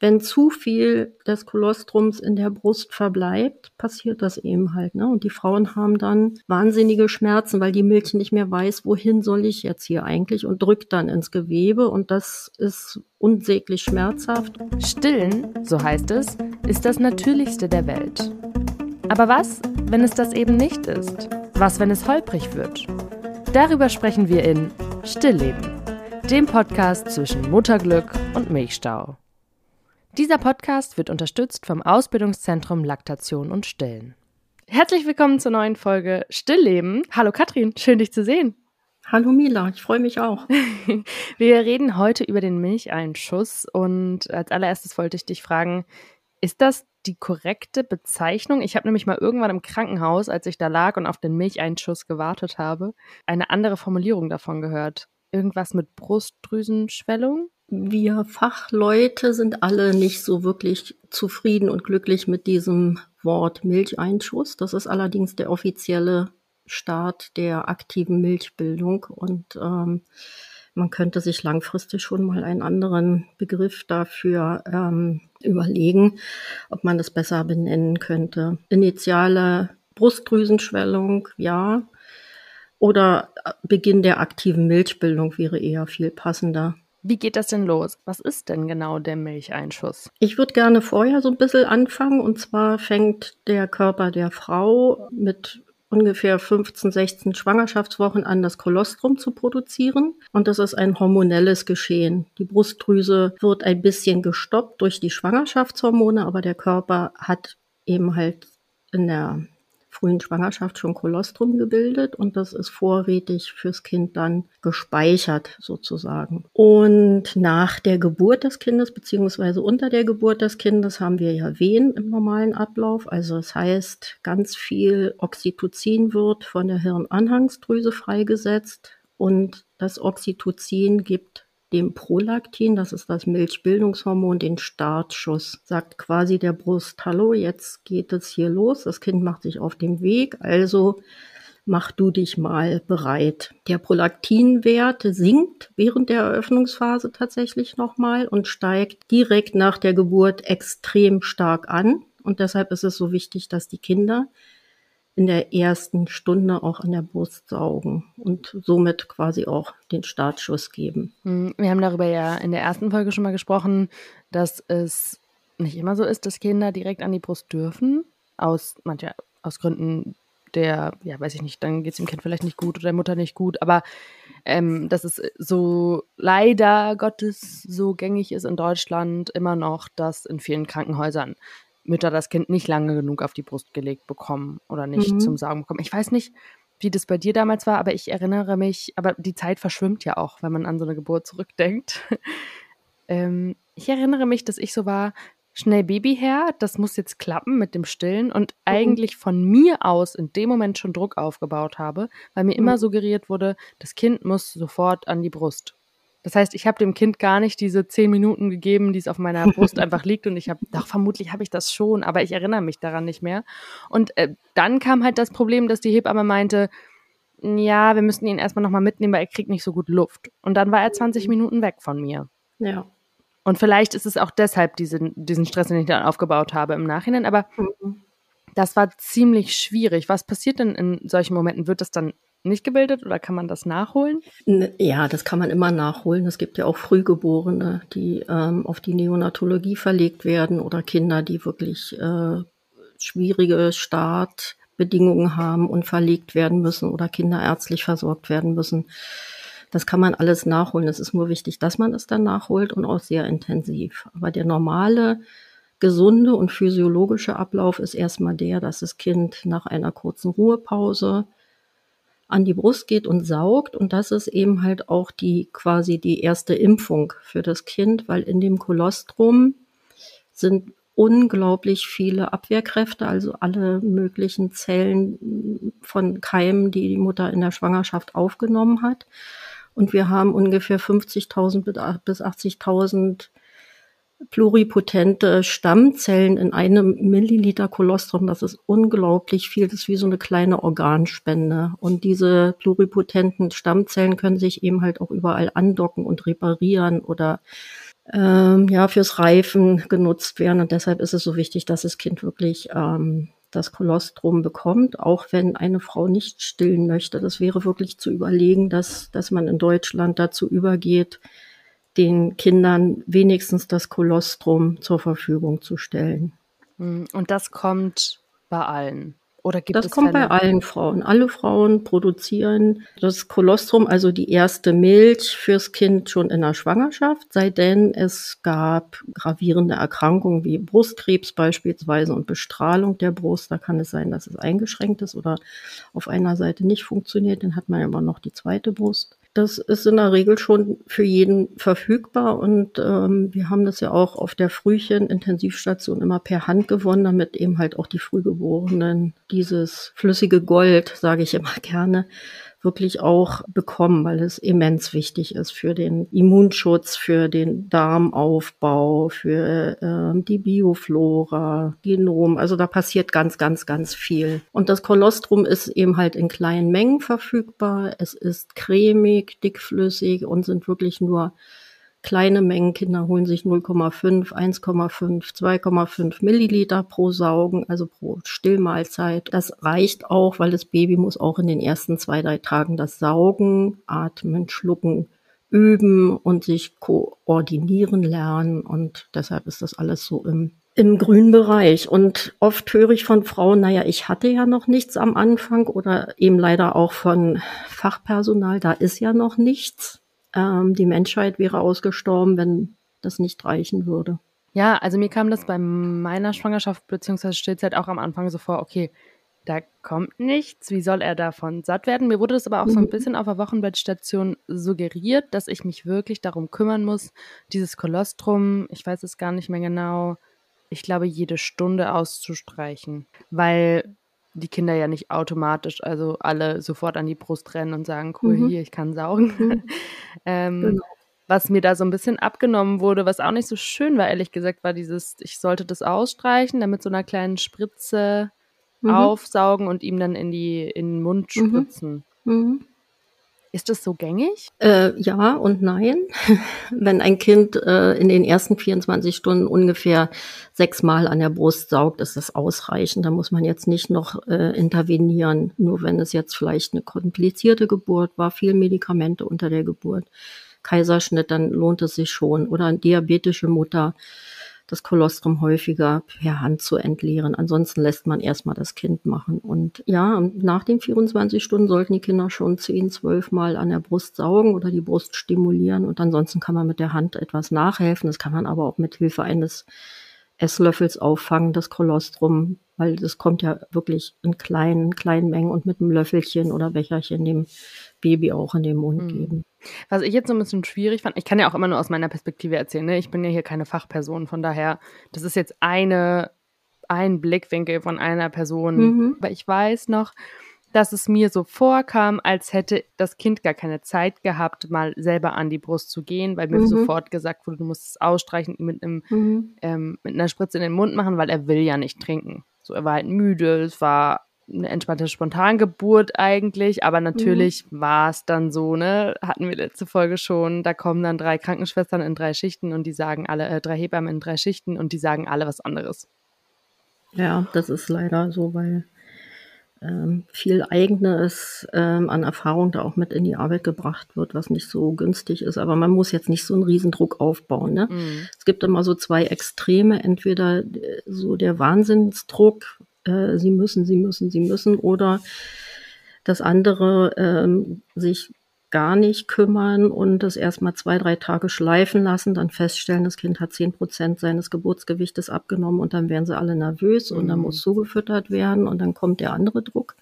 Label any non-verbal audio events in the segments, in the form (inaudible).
wenn zu viel des Kolostrums in der Brust verbleibt, passiert das eben halt. Ne? Und die Frauen haben dann wahnsinnige Schmerzen, weil die Milch nicht mehr weiß, wohin soll ich jetzt hier eigentlich und drückt dann ins Gewebe und das ist unsäglich schmerzhaft. Stillen, so heißt es, ist das Natürlichste der Welt. Aber was, wenn es das eben nicht ist? Was, wenn es holprig wird? Darüber sprechen wir in Stillleben, dem Podcast zwischen Mutterglück und Milchstau. Dieser Podcast wird unterstützt vom Ausbildungszentrum Laktation und Stillen. Herzlich willkommen zur neuen Folge Stillleben. Hallo Katrin, schön dich zu sehen. Hallo Mila, ich freue mich auch. (laughs) Wir reden heute über den Milcheinschuss und als allererstes wollte ich dich fragen, ist das die korrekte Bezeichnung? Ich habe nämlich mal irgendwann im Krankenhaus, als ich da lag und auf den Milcheinschuss gewartet habe, eine andere Formulierung davon gehört. Irgendwas mit Brustdrüsenschwellung? Wir Fachleute sind alle nicht so wirklich zufrieden und glücklich mit diesem Wort Milcheinschuss. Das ist allerdings der offizielle Start der aktiven Milchbildung und ähm, man könnte sich langfristig schon mal einen anderen Begriff dafür ähm, überlegen, ob man das besser benennen könnte. Initiale Brustdrüsenschwellung, ja. Oder Beginn der aktiven Milchbildung wäre eher viel passender. Wie geht das denn los? Was ist denn genau der Milcheinschuss? Ich würde gerne vorher so ein bisschen anfangen. Und zwar fängt der Körper der Frau mit ungefähr 15, 16 Schwangerschaftswochen an, das Kolostrum zu produzieren. Und das ist ein hormonelles Geschehen. Die Brustdrüse wird ein bisschen gestoppt durch die Schwangerschaftshormone, aber der Körper hat eben halt in der frühen Schwangerschaft schon Kolostrum gebildet und das ist vorrätig fürs Kind dann gespeichert sozusagen. Und nach der Geburt des Kindes beziehungsweise unter der Geburt des Kindes haben wir ja Wehen im normalen Ablauf. Also das heißt, ganz viel Oxytocin wird von der Hirnanhangsdrüse freigesetzt und das Oxytocin gibt dem Prolaktin, das ist das Milchbildungshormon, den Startschuss. Sagt quasi der Brust, hallo, jetzt geht es hier los, das Kind macht sich auf den Weg, also mach du dich mal bereit. Der Prolaktinwert sinkt während der Eröffnungsphase tatsächlich nochmal und steigt direkt nach der Geburt extrem stark an. Und deshalb ist es so wichtig, dass die Kinder in der ersten Stunde auch an der Brust saugen und somit quasi auch den Startschuss geben. Hm, wir haben darüber ja in der ersten Folge schon mal gesprochen, dass es nicht immer so ist, dass Kinder direkt an die Brust dürfen, aus mancher aus Gründen der, ja, weiß ich nicht, dann geht es dem Kind vielleicht nicht gut oder der Mutter nicht gut, aber ähm, dass es so leider Gottes so gängig ist in Deutschland immer noch, dass in vielen Krankenhäusern Mütter das Kind nicht lange genug auf die Brust gelegt bekommen oder nicht mhm. zum Saugen bekommen. Ich weiß nicht, wie das bei dir damals war, aber ich erinnere mich, aber die Zeit verschwimmt ja auch, wenn man an so eine Geburt zurückdenkt. (laughs) ähm, ich erinnere mich, dass ich so war, schnell Baby her, das muss jetzt klappen mit dem Stillen und mhm. eigentlich von mir aus in dem Moment schon Druck aufgebaut habe, weil mir mhm. immer suggeriert wurde, das Kind muss sofort an die Brust. Das heißt, ich habe dem Kind gar nicht diese zehn Minuten gegeben, die es auf meiner (laughs) Brust einfach liegt und ich habe, doch vermutlich habe ich das schon, aber ich erinnere mich daran nicht mehr. Und äh, dann kam halt das Problem, dass die Hebamme meinte, ja, wir müssen ihn erstmal nochmal mitnehmen, weil er kriegt nicht so gut Luft. Und dann war er 20 Minuten weg von mir. Ja. Und vielleicht ist es auch deshalb diesen, diesen Stress, den ich dann aufgebaut habe im Nachhinein, aber mhm. das war ziemlich schwierig. Was passiert denn in solchen Momenten? Wird das dann nicht gebildet oder kann man das nachholen? Ja, das kann man immer nachholen. Es gibt ja auch Frühgeborene, die ähm, auf die Neonatologie verlegt werden oder Kinder, die wirklich äh, schwierige Startbedingungen haben und verlegt werden müssen oder kinderärztlich versorgt werden müssen. Das kann man alles nachholen. Es ist nur wichtig, dass man es dann nachholt und auch sehr intensiv. Aber der normale, gesunde und physiologische Ablauf ist erstmal der, dass das Kind nach einer kurzen Ruhepause an die Brust geht und saugt. Und das ist eben halt auch die quasi die erste Impfung für das Kind, weil in dem Kolostrum sind unglaublich viele Abwehrkräfte, also alle möglichen Zellen von Keimen, die die Mutter in der Schwangerschaft aufgenommen hat. Und wir haben ungefähr 50.000 bis 80.000 pluripotente Stammzellen in einem Milliliter Kolostrum. Das ist unglaublich viel. Das ist wie so eine kleine Organspende. Und diese pluripotenten Stammzellen können sich eben halt auch überall andocken und reparieren oder ähm, ja, fürs Reifen genutzt werden. Und deshalb ist es so wichtig, dass das Kind wirklich ähm, das Kolostrum bekommt, auch wenn eine Frau nicht stillen möchte. Das wäre wirklich zu überlegen, dass, dass man in Deutschland dazu übergeht, den Kindern wenigstens das Kolostrum zur Verfügung zu stellen. Hm, und das kommt bei allen. Oder gibt das es kommt Fälle? bei allen Frauen. Alle Frauen produzieren das Kolostrum, also die erste Milch fürs Kind schon in der Schwangerschaft, sei denn es gab gravierende Erkrankungen wie Brustkrebs beispielsweise und Bestrahlung der Brust. Da kann es sein, dass es eingeschränkt ist oder auf einer Seite nicht funktioniert. Dann hat man aber noch die zweite Brust. Das ist in der Regel schon für jeden verfügbar und ähm, wir haben das ja auch auf der Frühchen-Intensivstation immer per Hand gewonnen, damit eben halt auch die Frühgeborenen dieses flüssige Gold, sage ich immer gerne, wirklich auch bekommen, weil es immens wichtig ist für den Immunschutz, für den Darmaufbau, für äh, die Bioflora, Genom. Also da passiert ganz, ganz, ganz viel. Und das Kolostrum ist eben halt in kleinen Mengen verfügbar. Es ist cremig, dickflüssig und sind wirklich nur kleine Mengen. Kinder holen sich 0,5, 1,5, 2,5 Milliliter pro Saugen, also pro Stillmahlzeit. Das reicht auch, weil das Baby muss auch in den ersten zwei, drei Tagen das Saugen, Atmen, Schlucken üben und sich koordinieren lernen. Und deshalb ist das alles so im im grünen Bereich. Und oft höre ich von Frauen, naja, ich hatte ja noch nichts am Anfang oder eben leider auch von Fachpersonal, da ist ja noch nichts ähm, die Menschheit wäre ausgestorben, wenn das nicht reichen würde. Ja, also mir kam das bei meiner Schwangerschaft bzw. Stillzeit auch am Anfang so vor, okay, da kommt nichts, wie soll er davon satt werden? Mir wurde das aber auch so ein mhm. bisschen auf der Wochenbettstation suggeriert, dass ich mich wirklich darum kümmern muss, dieses Kolostrum, ich weiß es gar nicht mehr genau, ich glaube, jede Stunde auszustreichen, weil die Kinder ja nicht automatisch, also alle sofort an die Brust rennen und sagen, cool, mhm. hier, ich kann saugen. Mhm. (laughs) ähm, genau. Was mir da so ein bisschen abgenommen wurde, was auch nicht so schön war, ehrlich gesagt, war dieses, ich sollte das ausstreichen, damit so einer kleinen Spritze mhm. aufsaugen und ihm dann in, die, in den Mund mhm. spritzen. Ist das so gängig? Äh, ja und nein. (laughs) Wenn ein Kind äh, in den ersten 24 Stunden ungefähr sechsmal an der Brust saugt, ist das ausreichend. Da muss man jetzt nicht noch äh, intervenieren. Nur wenn es jetzt vielleicht eine komplizierte Geburt war, viel Medikamente unter der Geburt, Kaiserschnitt, dann lohnt es sich schon. Oder eine diabetische Mutter das Kolostrum häufiger per Hand zu entleeren. Ansonsten lässt man erstmal das Kind machen. Und ja, nach den 24 Stunden sollten die Kinder schon 10, 12 Mal an der Brust saugen oder die Brust stimulieren. Und ansonsten kann man mit der Hand etwas nachhelfen. Das kann man aber auch mit Hilfe eines Esslöffels auffangen, das Kolostrum, weil das kommt ja wirklich in kleinen, kleinen Mengen und mit einem Löffelchen oder Becherchen dem Baby auch in den Mund mhm. geben. Was ich jetzt so ein bisschen schwierig fand, ich kann ja auch immer nur aus meiner Perspektive erzählen, ne? ich bin ja hier keine Fachperson, von daher, das ist jetzt eine, ein Blickwinkel von einer Person, mhm. aber ich weiß noch, dass es mir so vorkam, als hätte das Kind gar keine Zeit gehabt, mal selber an die Brust zu gehen, weil mir mhm. sofort gesagt wurde, du musst es ausstreichen, mit, einem, mhm. ähm, mit einer Spritze in den Mund machen, weil er will ja nicht trinken. So, er war halt müde, es war eine entspannte Spontangeburt eigentlich, aber natürlich mhm. war es dann so, ne, hatten wir letzte Folge schon, da kommen dann drei Krankenschwestern in drei Schichten und die sagen alle, äh, drei Hebammen in drei Schichten und die sagen alle was anderes. Ja, das ist leider so, weil ähm, viel Eigenes ähm, an Erfahrung da auch mit in die Arbeit gebracht wird, was nicht so günstig ist. Aber man muss jetzt nicht so einen Riesendruck aufbauen. Ne? Mhm. Es gibt immer so zwei Extreme, entweder äh, so der Wahnsinnsdruck, äh, sie müssen, sie müssen, sie müssen, oder das andere, ähm, sich gar nicht kümmern und das erstmal zwei, drei Tage schleifen lassen, dann feststellen, das Kind hat zehn Prozent seines Geburtsgewichtes abgenommen und dann werden sie alle nervös mhm. und dann mhm. muss zugefüttert werden und dann kommt der andere Druck.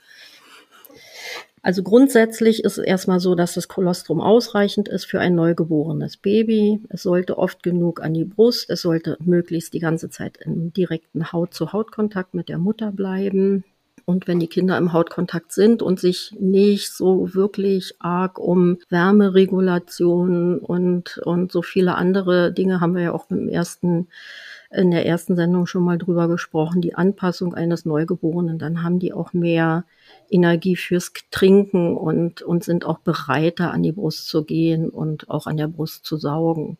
Also grundsätzlich ist es erstmal so, dass das Kolostrum ausreichend ist für ein neugeborenes Baby. Es sollte oft genug an die Brust. Es sollte möglichst die ganze Zeit im direkten Haut-zu-Haut-Kontakt mit der Mutter bleiben. Und wenn die Kinder im Hautkontakt sind und sich nicht so wirklich arg um Wärmeregulation und, und so viele andere Dinge haben wir ja auch im ersten in der ersten Sendung schon mal drüber gesprochen, die Anpassung eines Neugeborenen, dann haben die auch mehr Energie fürs Trinken und, und sind auch bereiter, an die Brust zu gehen und auch an der Brust zu saugen.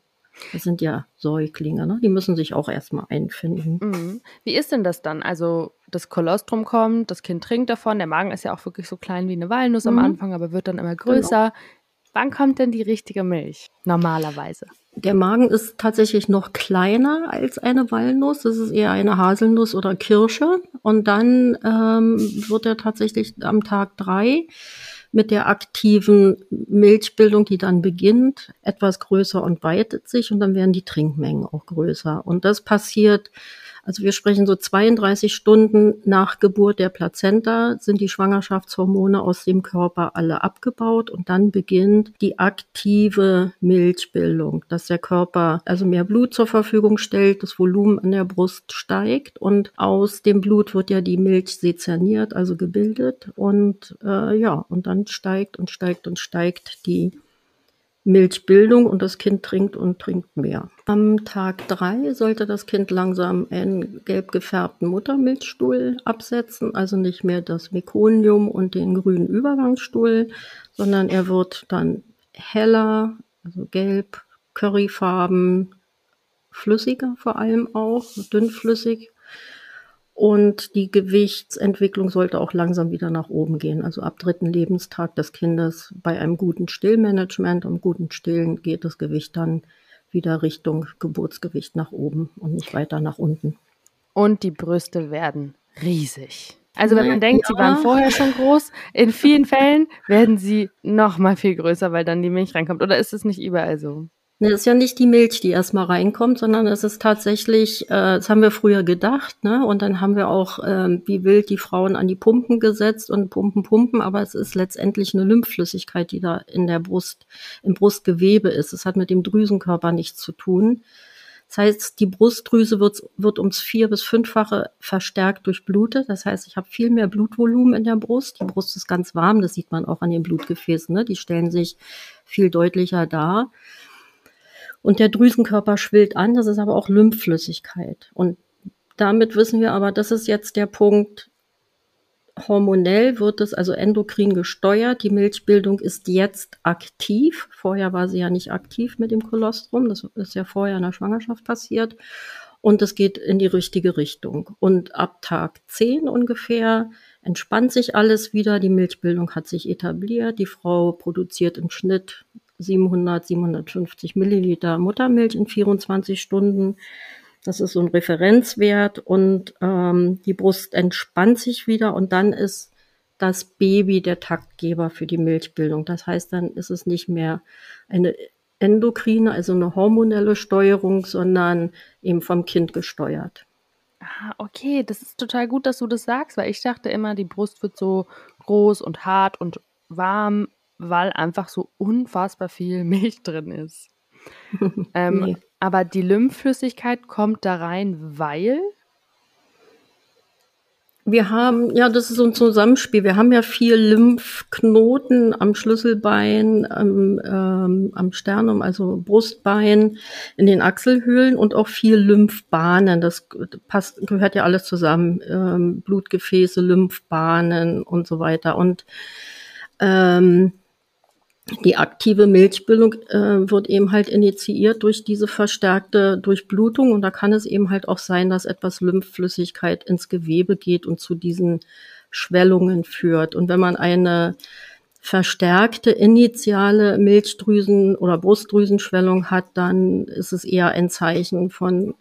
Das sind ja Säuglinge, ne? die müssen sich auch erstmal einfinden. Mhm. Wie ist denn das dann? Also das Kolostrum kommt, das Kind trinkt davon, der Magen ist ja auch wirklich so klein wie eine Walnuss mhm. am Anfang, aber wird dann immer größer. Genau. Wann kommt denn die richtige Milch? Normalerweise. Der Magen ist tatsächlich noch kleiner als eine Walnuss. Das ist eher eine Haselnuss oder Kirsche. Und dann ähm, wird er tatsächlich am Tag drei mit der aktiven Milchbildung, die dann beginnt, etwas größer und weitet sich und dann werden die Trinkmengen auch größer. Und das passiert also wir sprechen so 32 Stunden nach Geburt der Plazenta sind die Schwangerschaftshormone aus dem Körper alle abgebaut und dann beginnt die aktive Milchbildung, dass der Körper also mehr Blut zur Verfügung stellt, das Volumen an der Brust steigt und aus dem Blut wird ja die Milch sezerniert, also gebildet und äh, ja, und dann steigt und steigt und steigt die Milchbildung und das Kind trinkt und trinkt mehr. Am Tag drei sollte das Kind langsam einen gelb gefärbten Muttermilchstuhl absetzen, also nicht mehr das Mekonium und den grünen Übergangsstuhl, sondern er wird dann heller, also gelb, curryfarben, flüssiger vor allem auch, dünnflüssig und die Gewichtsentwicklung sollte auch langsam wieder nach oben gehen. Also ab dritten Lebenstag des Kindes bei einem guten Stillmanagement und guten Stillen geht das Gewicht dann wieder Richtung Geburtsgewicht nach oben und nicht weiter nach unten. Und die Brüste werden riesig. Also wenn man denkt, ja. sie waren vorher schon groß, in vielen Fällen werden sie noch mal viel größer, weil dann die Milch reinkommt. Oder ist es nicht überall so? Ne, ist ja nicht die Milch, die erstmal reinkommt, sondern es ist tatsächlich, äh, das haben wir früher gedacht, ne? Und dann haben wir auch ähm, wie wild die Frauen an die Pumpen gesetzt und pumpen, pumpen, aber es ist letztendlich eine Lymphflüssigkeit, die da in der Brust, im Brustgewebe ist. Es hat mit dem Drüsenkörper nichts zu tun. Das heißt, die Brustdrüse wird, wird ums vier- bis fünffache verstärkt durchblutet. Das heißt, ich habe viel mehr Blutvolumen in der Brust. Die Brust ist ganz warm, das sieht man auch an den Blutgefäßen. Ne? Die stellen sich viel deutlicher dar. Und der Drüsenkörper schwillt an, das ist aber auch Lymphflüssigkeit. Und damit wissen wir aber, das ist jetzt der Punkt, hormonell wird es also endokrin gesteuert. Die Milchbildung ist jetzt aktiv. Vorher war sie ja nicht aktiv mit dem Kolostrum. Das ist ja vorher in der Schwangerschaft passiert. Und es geht in die richtige Richtung. Und ab Tag 10 ungefähr entspannt sich alles wieder. Die Milchbildung hat sich etabliert. Die Frau produziert im Schnitt 700, 750 Milliliter Muttermilch in 24 Stunden. Das ist so ein Referenzwert und ähm, die Brust entspannt sich wieder und dann ist das Baby der Taktgeber für die Milchbildung. Das heißt, dann ist es nicht mehr eine endokrine, also eine hormonelle Steuerung, sondern eben vom Kind gesteuert. Ah, okay, das ist total gut, dass du das sagst, weil ich dachte immer, die Brust wird so groß und hart und warm weil einfach so unfassbar viel (laughs) Milch drin ist. (laughs) ähm, nee. Aber die Lymphflüssigkeit kommt da rein, weil? Wir haben, ja, das ist so ein Zusammenspiel. Wir haben ja vier Lymphknoten am Schlüsselbein, am, ähm, am Sternum, also Brustbein, in den Achselhöhlen und auch vier Lymphbahnen. Das passt, gehört ja alles zusammen. Ähm, Blutgefäße, Lymphbahnen und so weiter. Und ähm, die aktive Milchbildung äh, wird eben halt initiiert durch diese verstärkte Durchblutung und da kann es eben halt auch sein, dass etwas Lymphflüssigkeit ins Gewebe geht und zu diesen Schwellungen führt. Und wenn man eine verstärkte initiale Milchdrüsen- oder Brustdrüsenschwellung hat, dann ist es eher ein Zeichen von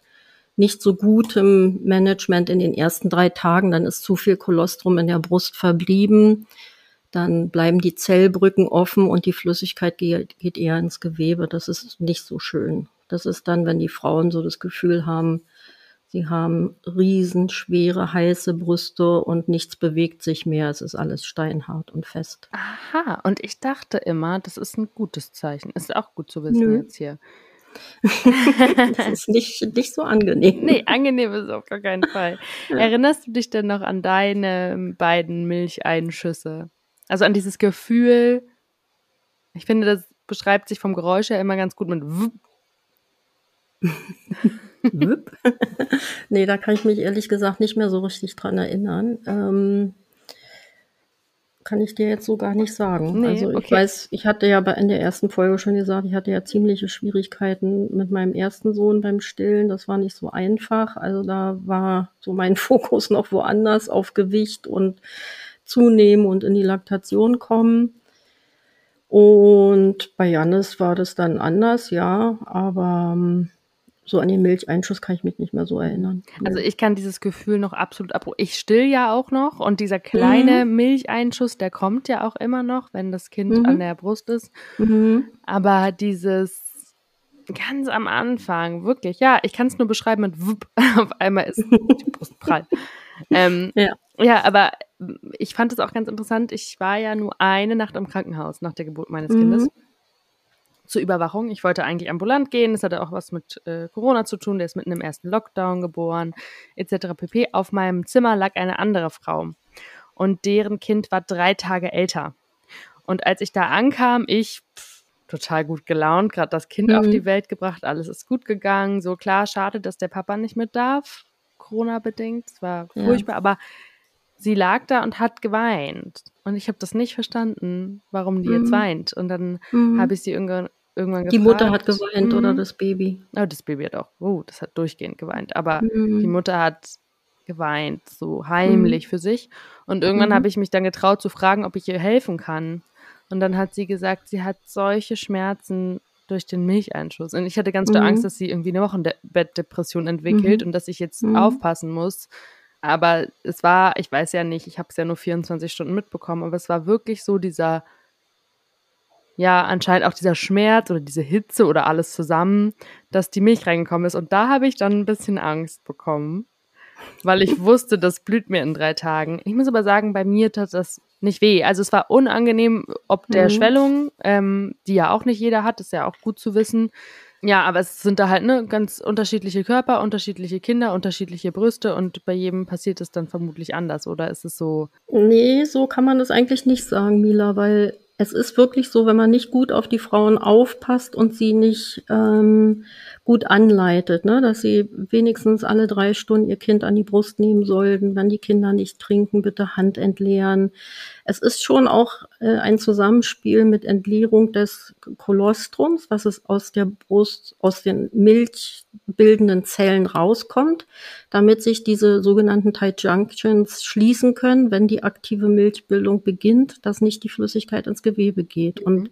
nicht so gutem Management in den ersten drei Tagen. Dann ist zu viel Kolostrum in der Brust verblieben dann bleiben die Zellbrücken offen und die Flüssigkeit geht, geht eher ins Gewebe. Das ist nicht so schön. Das ist dann, wenn die Frauen so das Gefühl haben, sie haben riesenschwere, heiße Brüste und nichts bewegt sich mehr. Es ist alles steinhart und fest. Aha, und ich dachte immer, das ist ein gutes Zeichen. Ist auch gut zu wissen Nö. jetzt hier. (laughs) das ist nicht, nicht so angenehm. Nee, angenehm ist es auf gar keinen Fall. (laughs) Ja. Erinnerst du dich denn noch an deine beiden Milcheinschüsse? Also an dieses Gefühl, ich finde, das beschreibt sich vom Geräusch her immer ganz gut mit Wupp. (laughs) Nee, da kann ich mich ehrlich gesagt nicht mehr so richtig dran erinnern. Ähm, kann ich dir jetzt so gar nicht sagen. Nee, also ich okay. weiß, ich hatte ja in der ersten Folge schon gesagt, ich hatte ja ziemliche Schwierigkeiten mit meinem ersten Sohn beim Stillen. Das war nicht so einfach. Also da war so mein (laughs) Fokus noch woanders auf Gewicht und zunehmen und in die Laktation kommen. Und bei Jannis war das dann anders, ja, aber ähm, so an den Milcheinschuss kann ich mich nicht mehr so erinnern. Also ich kann dieses Gefühl noch absolut abrufen. Ich still ja auch noch und dieser kleine Mhm. Milcheinschuss, der kommt ja auch immer noch, wenn das Kind Mhm. an der Brust ist. Mhm. Aber dieses ganz am Anfang, wirklich, ja, ich kann es nur beschreiben mit wupp, (laughs) auf einmal ist die Brust prall. ähm, Ja. Ja, aber ich fand es auch ganz interessant. Ich war ja nur eine Nacht im Krankenhaus nach der Geburt meines Mhm. Kindes zur Überwachung. Ich wollte eigentlich ambulant gehen. Das hatte auch was mit äh, Corona zu tun. Der ist mitten im ersten Lockdown geboren, etc. pp. Auf meinem Zimmer lag eine andere Frau und deren Kind war drei Tage älter. Und als ich da ankam, ich pff, total gut gelaunt, gerade das Kind Mhm. auf die Welt gebracht, alles ist gut gegangen. So klar, schade, dass der Papa nicht mit darf, Corona bedingt. Es war Ja. furchtbar, aber sie lag da und hat geweint. Und ich habe das nicht verstanden, warum die jetzt Mhm. weint. Und dann Mhm. habe ich sie irgendwann, irgendwann Die gefragt. Mutter hat geweint oder Mhm. das Baby. Oh, das Baby hat auch, oh, das hat durchgehend geweint. Aber Mhm. die Mutter hat geweint, so heimlich für sich. Und irgendwann Mhm. habe ich mich dann getraut zu fragen, ob ich ihr helfen kann. Und dann hat sie gesagt, sie hat solche Schmerzen durch den Milcheinschuss. Und ich hatte ganz doll Mhm. Angst, dass sie irgendwie eine Wochenbettdepression entwickelt Mhm. und dass ich jetzt Mhm. aufpassen muss. Aber es war, ich weiß ja nicht, ich habe es ja nur 24 Stunden mitbekommen, aber es war wirklich so dieser, ja, anscheinend auch dieser Schmerz oder diese Hitze oder alles zusammen, dass die Milch reingekommen ist. Und da habe ich dann ein bisschen Angst bekommen, weil ich wusste, das blüht mir in drei Tagen. Ich muss aber sagen, bei mir tat das nicht weh. Also es war unangenehm, ob der Mhm. Schwellung, ähm, die ja auch nicht jeder hat, ist ja auch gut zu wissen. Ja, aber es sind da halt ne, ganz unterschiedliche Körper, unterschiedliche Kinder, unterschiedliche Brüste und bei jedem passiert es dann vermutlich anders, oder ist es so? Nee, so kann man das eigentlich nicht sagen, Mila, weil es ist wirklich so, wenn man nicht gut auf die Frauen aufpasst und sie nicht ähm, gut anleitet, ne, dass sie wenigstens alle drei Stunden ihr Kind an die Brust nehmen sollten, wenn die Kinder nicht trinken, bitte Hand entleeren. Es ist schon auch äh, ein Zusammenspiel mit Entleerung des Kolostrums, was es aus der Brust, aus den milchbildenden Zellen rauskommt, damit sich diese sogenannten Tight Junctions schließen können, wenn die aktive Milchbildung beginnt, dass nicht die Flüssigkeit ins Gewebe geht. Und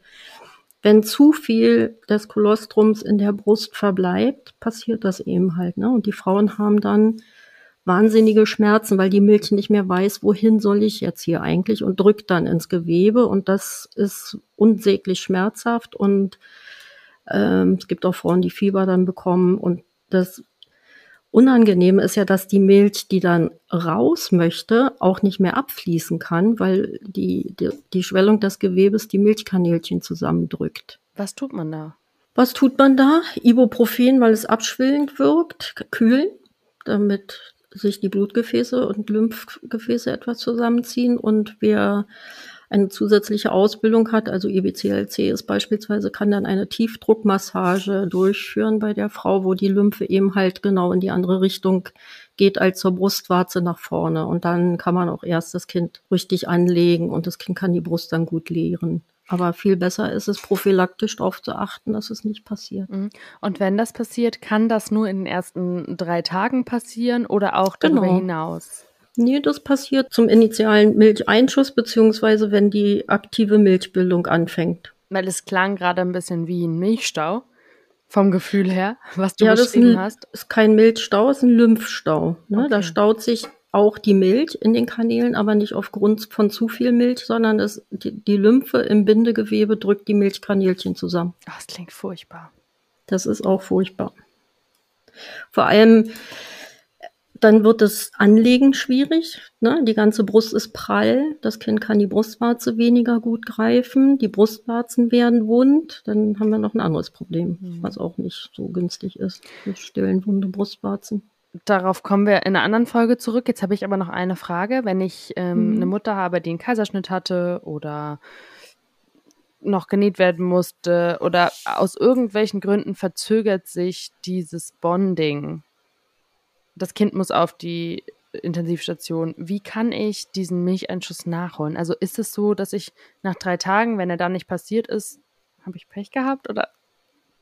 wenn zu viel des Kolostrums in der Brust verbleibt, passiert das eben halt. Ne? Und die Frauen haben dann wahnsinnige Schmerzen, weil die Milch nicht mehr weiß, wohin soll ich jetzt hier eigentlich und drückt dann ins Gewebe. Und das ist unsäglich schmerzhaft. Und ähm, es gibt auch Frauen, die Fieber dann bekommen. Und das Unangenehme ist ja, dass die Milch, die dann raus möchte, auch nicht mehr abfließen kann, weil die, die, die Schwellung des Gewebes die Milchkanälchen zusammendrückt. Was tut man da? Was tut man da? Ibuprofen, weil es abschwillend wirkt, kühlen, damit sich die Blutgefäße und Lymphgefäße etwas zusammenziehen. Und wer eine zusätzliche Ausbildung hat, also IBCLC ist beispielsweise, kann dann eine Tiefdruckmassage durchführen bei der Frau, wo die Lymphe eben halt genau in die andere Richtung geht als zur Brustwarze nach vorne. Und dann kann man auch erst das Kind richtig anlegen und das Kind kann die Brust dann gut leeren. Aber viel besser ist es, prophylaktisch darauf zu achten, dass es nicht passiert. Mhm. Und wenn das passiert, kann das nur in den ersten drei Tagen passieren oder auch darüber Genau. hinaus? Nee, das passiert zum initialen Milcheinschuss, beziehungsweise wenn die aktive Milchbildung anfängt. Weil es klang gerade ein bisschen wie ein Milchstau, vom Gefühl her, was du ja, das beschrieben ein, hast. ist kein Milchstau, ist ein Lymphstau. Ne? Da Okay. staut sich auch die Milch in den Kanälen, aber nicht aufgrund von zu viel Milch, sondern es, die, die Lymphe im Bindegewebe drückt die Milchkanälchen zusammen. Ach, das klingt furchtbar. Das ist auch furchtbar. Vor allem, dann wird das Anlegen schwierig. Ne? Die ganze Brust ist prall. Das Kind kann die Brustwarze weniger gut greifen. Die Brustwarzen werden wund. Dann haben wir noch ein anderes Problem, Mhm. was auch nicht so günstig ist mit stillen wunde Brustwarzen. Darauf kommen wir in einer anderen Folge zurück. Jetzt habe ich aber noch eine Frage. Wenn ich ähm, Mhm. eine Mutter habe, die einen Kaiserschnitt hatte oder noch genäht werden musste oder aus irgendwelchen Gründen verzögert sich dieses Bonding. Das Kind muss auf die Intensivstation. Wie kann ich diesen Milcheinschuss nachholen? Also ist es so, dass ich nach drei Tagen, wenn er dann nicht passiert ist, habe ich Pech gehabt oder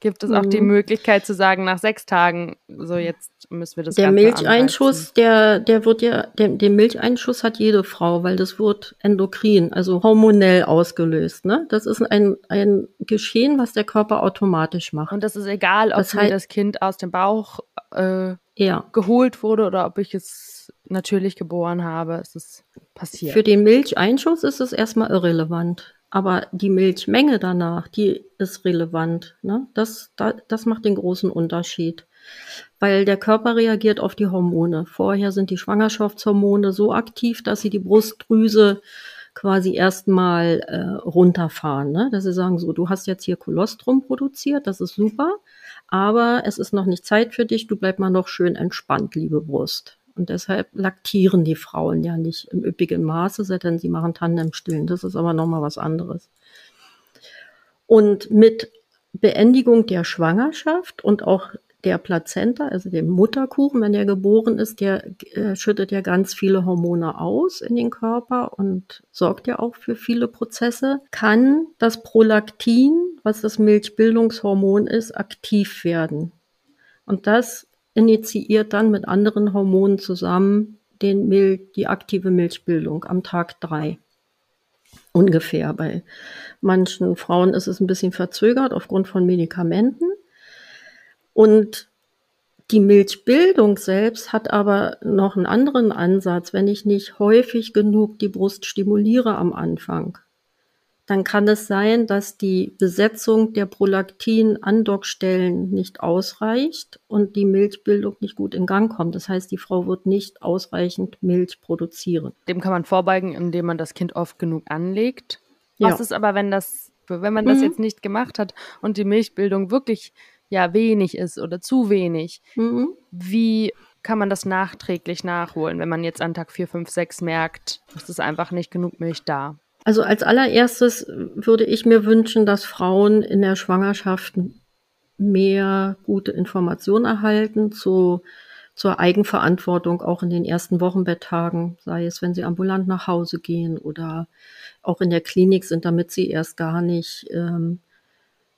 gibt es auch mhm. die Möglichkeit zu sagen, nach sechs Tagen, so jetzt müssen wir das Der Ganze Milcheinschuss, der, der wird ja, der, den Milcheinschuss hat jede Frau, weil das wird endokrin, also hormonell ausgelöst. Ne? Das ist ein, ein Geschehen, was der Körper automatisch macht. Und das ist egal, ob das, heißt, das Kind aus dem Bauch äh, ja. geholt wurde oder ob ich es natürlich geboren habe. Es ist passiert. Für den Milcheinschuss ist es erstmal irrelevant. Aber die Milchmenge danach, die ist relevant. Ne? Das, da, das macht den großen Unterschied. Weil der Körper reagiert auf die Hormone. Vorher sind die Schwangerschaftshormone so aktiv, dass sie die Brustdrüse quasi erstmal äh, runterfahren. Ne? Dass sie sagen, so, du hast jetzt hier Kolostrum produziert, das ist super, aber es ist noch nicht Zeit für dich, du bleib mal noch schön entspannt, liebe Brust. Und deshalb laktieren die Frauen ja nicht im üppigen Maße, sondern sie machen Tandemstillen. Das ist aber nochmal was anderes. Und mit Beendigung der Schwangerschaft und auch der Plazenta, also dem Mutterkuchen, wenn der geboren ist, der äh, schüttet ja ganz viele Hormone aus in den Körper und sorgt ja auch für viele Prozesse, kann das Prolaktin, was das Milchbildungshormon ist, aktiv werden. Und das initiiert dann mit anderen Hormonen zusammen den Milch, die aktive Milchbildung am Tag drei ungefähr. Bei manchen Frauen ist es ein bisschen verzögert aufgrund von Medikamenten. Und die Milchbildung selbst hat aber noch einen anderen Ansatz. Wenn ich nicht häufig genug die Brust stimuliere am Anfang, dann kann es sein, dass die Besetzung der Prolaktin-Andockstellen nicht ausreicht und die Milchbildung nicht gut in Gang kommt. Das heißt, die Frau wird nicht ausreichend Milch produzieren. Dem kann man vorbeugen, indem man das Kind oft genug anlegt. Ja. Was ist aber, wenn das, wenn man das mhm. jetzt nicht gemacht hat und die Milchbildung wirklich ja wenig ist oder zu wenig? Mhm. Wie kann man das nachträglich nachholen, wenn man jetzt an Tag 4, 5, 6 merkt, es ist einfach nicht genug Milch da? Also als allererstes würde ich mir wünschen, dass Frauen in der Schwangerschaft mehr gute Informationen erhalten zu, zur Eigenverantwortung auch in den ersten Wochenbetttagen, sei es, wenn sie ambulant nach Hause gehen oder auch in der Klinik sind, damit sie erst gar nicht ähm,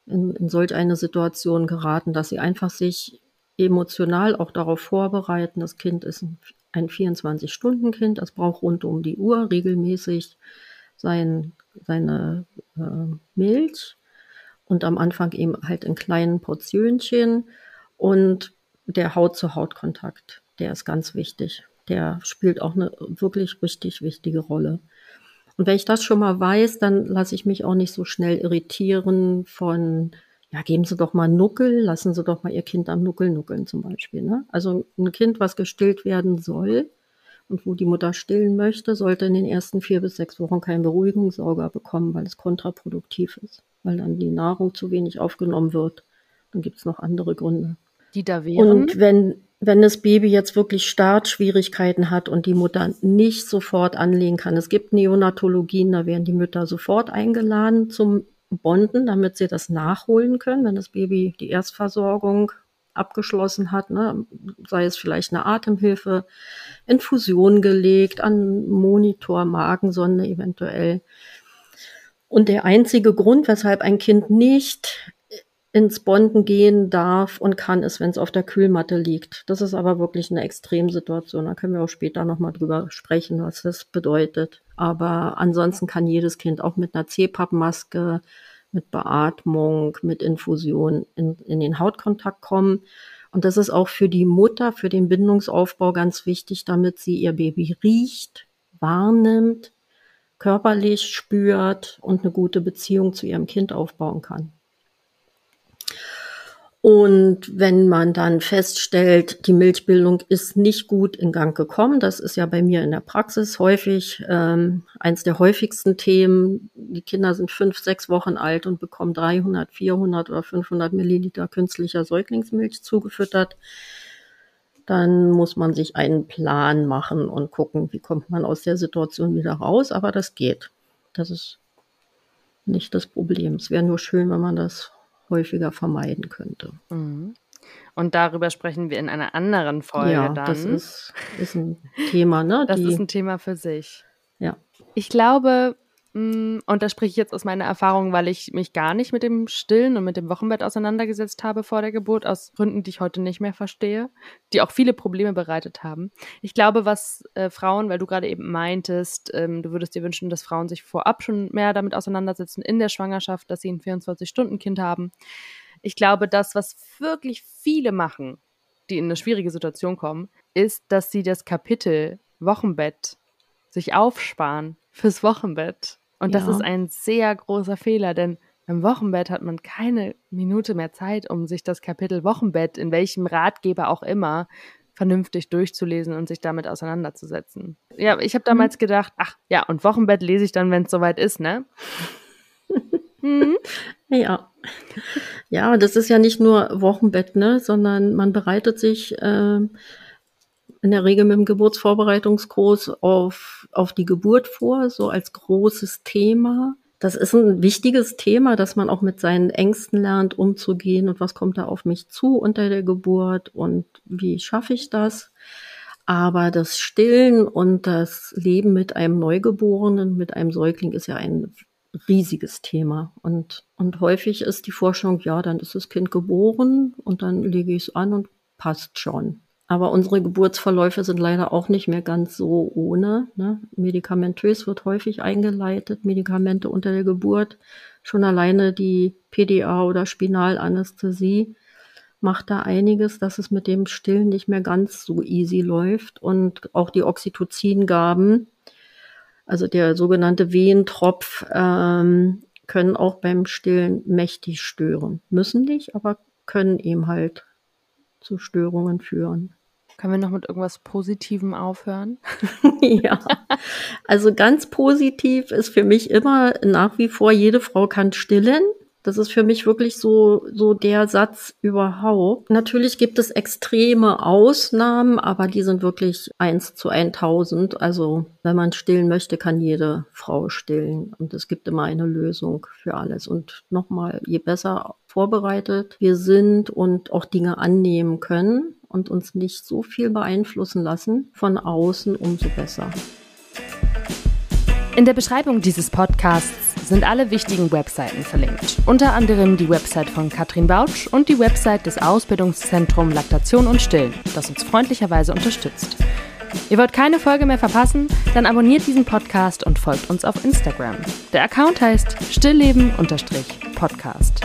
in, in solch eine Situation geraten, dass sie einfach sich emotional auch darauf vorbereiten. Das Kind ist ein 24-Stunden-Kind, das braucht rund um die Uhr regelmäßig sein, seine äh, Milch und am Anfang eben halt in kleinen Portionchen und der Haut-zu-Haut-Kontakt, der ist ganz wichtig. Der spielt auch eine wirklich richtig wichtige Rolle. Und wenn ich das schon mal weiß, dann lasse ich mich auch nicht so schnell irritieren von, ja, geben Sie doch mal Nuckel, lassen Sie doch mal Ihr Kind am Nuckel nuckeln zum Beispiel. Ne? Also ein Kind, was gestillt werden soll, und wo die Mutter stillen möchte, sollte in den ersten vier bis sechs Wochen keinen Beruhigungssauger bekommen, weil es kontraproduktiv ist, weil dann die Nahrung zu wenig aufgenommen wird. Dann gibt es noch andere Gründe. Die da wären? Und wenn, wenn das Baby jetzt wirklich Startschwierigkeiten hat und die Mutter nicht sofort anlegen kann, es gibt Neonatologien, da werden die Mütter sofort eingeladen zum Bonden, damit sie das nachholen können, wenn das Baby die Erstversorgung abgeschlossen hat, ne? sei es vielleicht eine Atemhilfe, Infusion gelegt, an Monitor, Magensonde eventuell. Und der einzige Grund, weshalb ein Kind nicht ins Bonden gehen darf und kann, ist, wenn es auf der Kühlmatte liegt. Das ist aber wirklich eine Extremsituation. Da können wir auch später nochmal drüber sprechen, was das bedeutet. Aber ansonsten kann jedes Kind auch mit einer CPAP-Maske mit Beatmung, mit Infusion in, in den Hautkontakt kommen. Und das ist auch für die Mutter, für den Bindungsaufbau ganz wichtig, damit sie ihr Baby riecht, wahrnimmt, körperlich spürt und eine gute Beziehung zu ihrem Kind aufbauen kann. Und wenn man dann feststellt, die Milchbildung ist nicht gut in Gang gekommen, das ist ja bei mir in der Praxis häufig ähm, eins der häufigsten Themen. Die Kinder sind fünf, sechs Wochen alt und bekommen 300, 400 oder 500 Milliliter künstlicher Säuglingsmilch zugefüttert. Dann muss man sich einen Plan machen und gucken, wie kommt man aus der Situation wieder raus. Aber das geht. Das ist nicht das Problem. Es wäre nur schön, wenn man das häufiger vermeiden könnte. Mhm. Und darüber sprechen wir in einer anderen Folge ja, dann. das ist, ist ein Thema, ne? Das Die, ist ein Thema für sich. Ja. Ich glaube, und da spreche ich jetzt aus meiner Erfahrung, weil ich mich gar nicht mit dem Stillen und mit dem Wochenbett auseinandergesetzt habe vor der Geburt, aus Gründen, die ich heute nicht mehr verstehe, die auch viele Probleme bereitet haben. Ich glaube, was äh, Frauen, weil du gerade eben meintest, ähm, du würdest dir wünschen, dass Frauen sich vorab schon mehr damit auseinandersetzen in der Schwangerschaft, dass sie ein 24-Stunden-Kind haben. Ich glaube, das, was wirklich viele machen, die in eine schwierige Situation kommen, ist, dass sie das Kapitel Wochenbett sich aufsparen fürs Wochenbett. Und das Ja. ist ein sehr großer Fehler, denn beim Wochenbett hat man keine Minute mehr Zeit, um sich das Kapitel Wochenbett, in welchem Ratgeber auch immer, vernünftig durchzulesen und sich damit auseinanderzusetzen. Ja, ich habe damals gedacht, ach ja, und Wochenbett lese ich dann, wenn es soweit ist, ne? mhm. (laughs) Ja. Ja, das ist ja nicht nur Wochenbett, ne, sondern man bereitet sich ähm, in der Regel mit dem Geburtsvorbereitungskurs auf, auf die Geburt vor, so als großes Thema. Das ist ein wichtiges Thema, dass man auch mit seinen Ängsten lernt, umzugehen und was kommt da auf mich zu unter der Geburt und wie schaffe ich das. Aber das Stillen und das Leben mit einem Neugeborenen, mit einem Säugling ist ja ein riesiges Thema. Und, und häufig ist die Forschung, ja, dann ist das Kind geboren und dann lege ich es an und passt schon. Aber unsere Geburtsverläufe sind leider auch nicht mehr ganz so ohne. Ne? Medikamentös wird häufig eingeleitet, Medikamente unter der Geburt. Schon alleine die PDA oder Spinalanästhesie macht da einiges, dass es mit dem Stillen nicht mehr ganz so easy läuft. Und auch die Oxytocingaben, also der sogenannte Wehentropf, ähm, können auch beim Stillen mächtig stören. Müssen nicht, aber können eben halt zu Störungen führen. Können wir noch mit irgendwas Positivem aufhören? (laughs) ja, also ganz positiv ist für mich immer nach wie vor, jede Frau kann stillen. Das ist für mich wirklich so, so der Satz überhaupt. Natürlich gibt es extreme Ausnahmen, aber die sind wirklich eins zu 1000. Also, wenn man stillen möchte, kann jede Frau stillen. Und es gibt immer eine Lösung für alles. Und nochmal, je besser vorbereitet wir sind und auch Dinge annehmen können und uns nicht so viel beeinflussen lassen von außen, umso besser. In der Beschreibung dieses Podcasts sind alle wichtigen Webseiten verlinkt. Unter anderem die Website von Katrin Bautsch und die Website des Ausbildungszentrum Laktation und Stillen, das uns freundlicherweise unterstützt. Ihr wollt keine Folge mehr verpassen? Dann abonniert diesen Podcast und folgt uns auf Instagram. Der Account heißt stillleben-podcast.